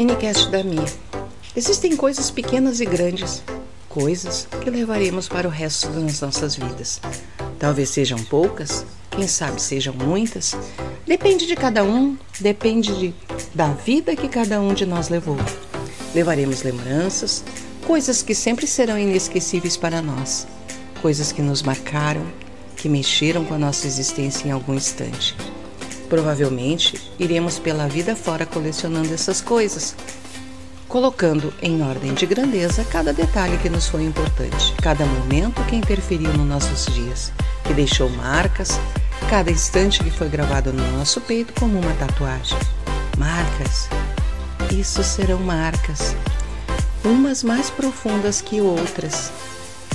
Minicast da Mia. Existem coisas pequenas e grandes, coisas que levaremos para o resto das nossas vidas. Talvez sejam poucas, quem sabe sejam muitas. Depende de cada um, depende de, da vida que cada um de nós levou. Levaremos lembranças, coisas que sempre serão inesquecíveis para nós, coisas que nos marcaram, que mexeram com a nossa existência em algum instante. Provavelmente iremos pela vida fora colecionando essas coisas, colocando em ordem de grandeza cada detalhe que nos foi importante, cada momento que interferiu nos nossos dias, que deixou marcas, cada instante que foi gravado no nosso peito como uma tatuagem. Marcas. Isso serão marcas, umas mais profundas que outras,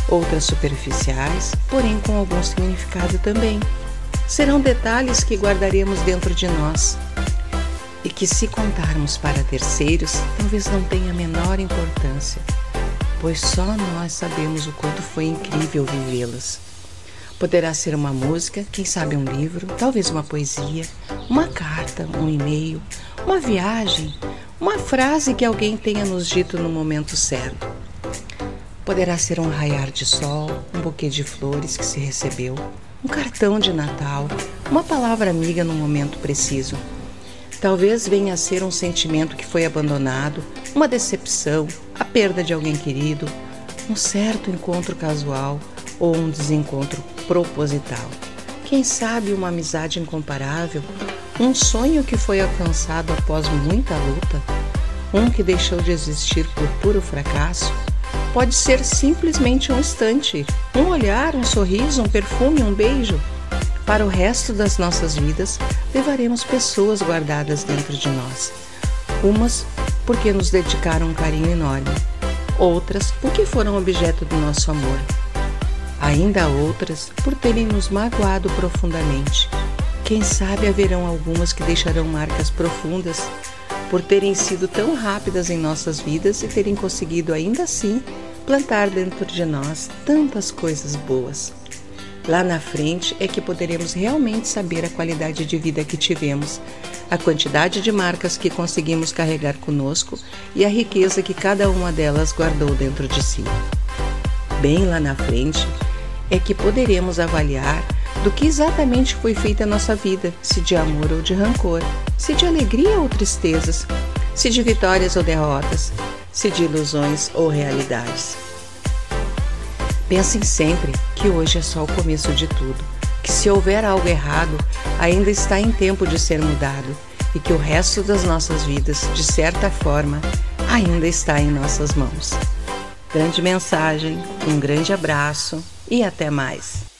outras superficiais, porém com algum significado também serão detalhes que guardaremos dentro de nós e que, se contarmos para terceiros, talvez não tenha a menor importância, pois só nós sabemos o quanto foi incrível vivê-las. Poderá ser uma música, quem sabe um livro, talvez uma poesia, uma carta, um e-mail, uma viagem, uma frase que alguém tenha nos dito no momento certo. Poderá ser um raiar de sol, um buquê de flores que se recebeu, um cartão de Natal, uma palavra amiga no momento preciso. Talvez venha a ser um sentimento que foi abandonado, uma decepção, a perda de alguém querido, um certo encontro casual ou um desencontro proposital. Quem sabe uma amizade incomparável, um sonho que foi alcançado após muita luta, um que deixou de existir por puro fracasso pode ser simplesmente um instante, um olhar, um sorriso, um perfume, um beijo. Para o resto das nossas vidas, levaremos pessoas guardadas dentro de nós. Umas porque nos dedicaram um carinho enorme, outras porque foram objeto do nosso amor. Ainda outras por terem nos magoado profundamente. Quem sabe haverão algumas que deixarão marcas profundas por terem sido tão rápidas em nossas vidas e terem conseguido ainda assim plantar dentro de nós tantas coisas boas. Lá na frente é que poderemos realmente saber a qualidade de vida que tivemos, a quantidade de marcas que conseguimos carregar conosco e a riqueza que cada uma delas guardou dentro de si. Bem lá na frente é que poderemos avaliar do que exatamente foi feita a nossa vida, se de amor ou de rancor, se de alegria ou tristezas, se de vitórias ou derrotas, se de ilusões ou realidades. Pensem sempre que hoje é só o começo de tudo, que se houver algo errado, ainda está em tempo de ser mudado e que o resto das nossas vidas, de certa forma, ainda está em nossas mãos. Grande mensagem, um grande abraço e até mais.